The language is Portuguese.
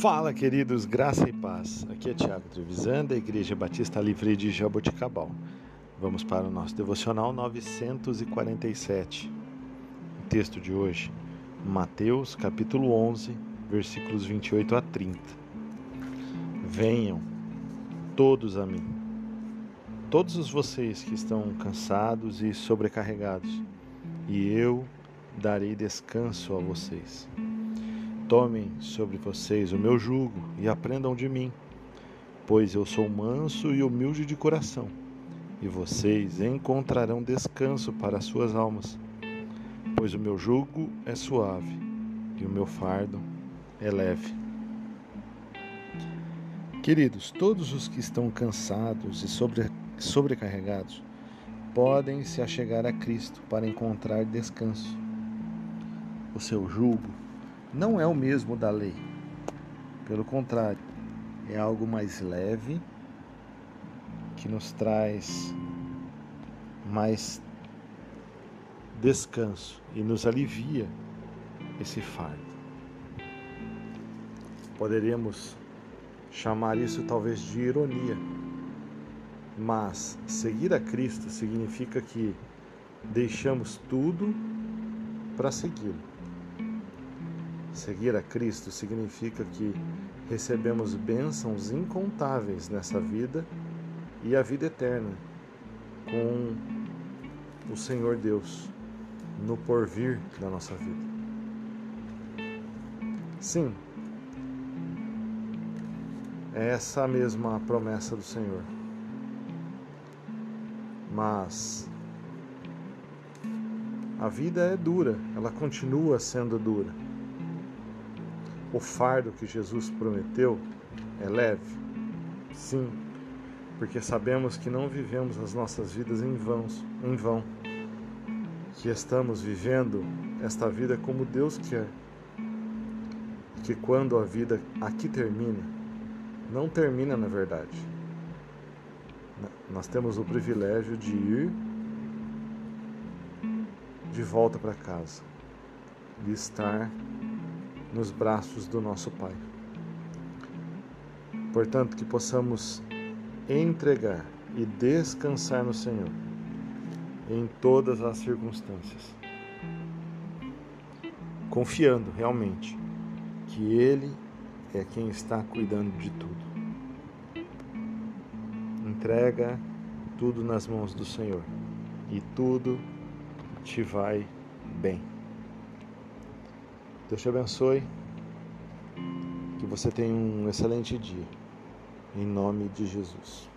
Fala, queridos, graça e paz. Aqui é Tiago Trevisan, da Igreja Batista Livre de Jaboticabal. Vamos para o nosso devocional 947. O texto de hoje, Mateus, capítulo 11, versículos 28 a 30. Venham todos a mim, todos vocês que estão cansados e sobrecarregados, e eu darei descanso a vocês. Tomem sobre vocês o meu jugo e aprendam de mim, pois eu sou manso e humilde de coração, e vocês encontrarão descanso para as suas almas, pois o meu jugo é suave e o meu fardo é leve. Queridos, todos os que estão cansados e sobre, sobrecarregados podem se achegar a Cristo para encontrar descanso. O seu jugo não é o mesmo da lei. Pelo contrário, é algo mais leve que nos traz mais descanso e nos alivia esse fardo. Poderíamos chamar isso talvez de ironia, mas seguir a Cristo significa que deixamos tudo para segui-lo. Seguir a Cristo significa que recebemos bênçãos incontáveis nessa vida e a vida eterna com o Senhor Deus no porvir da nossa vida. Sim, é essa a mesma promessa do Senhor. Mas a vida é dura, ela continua sendo dura. O fardo que Jesus prometeu é leve? Sim, porque sabemos que não vivemos as nossas vidas em vão, em vão. Que estamos vivendo esta vida como Deus quer. Que quando a vida aqui termina, não termina na verdade. Nós temos o privilégio de ir de volta para casa, de estar nos braços do nosso Pai. Portanto, que possamos entregar e descansar no Senhor em todas as circunstâncias, confiando realmente que Ele é quem está cuidando de tudo. Entrega tudo nas mãos do Senhor e tudo te vai bem. Deus te abençoe. Que você tenha um excelente dia. Em nome de Jesus.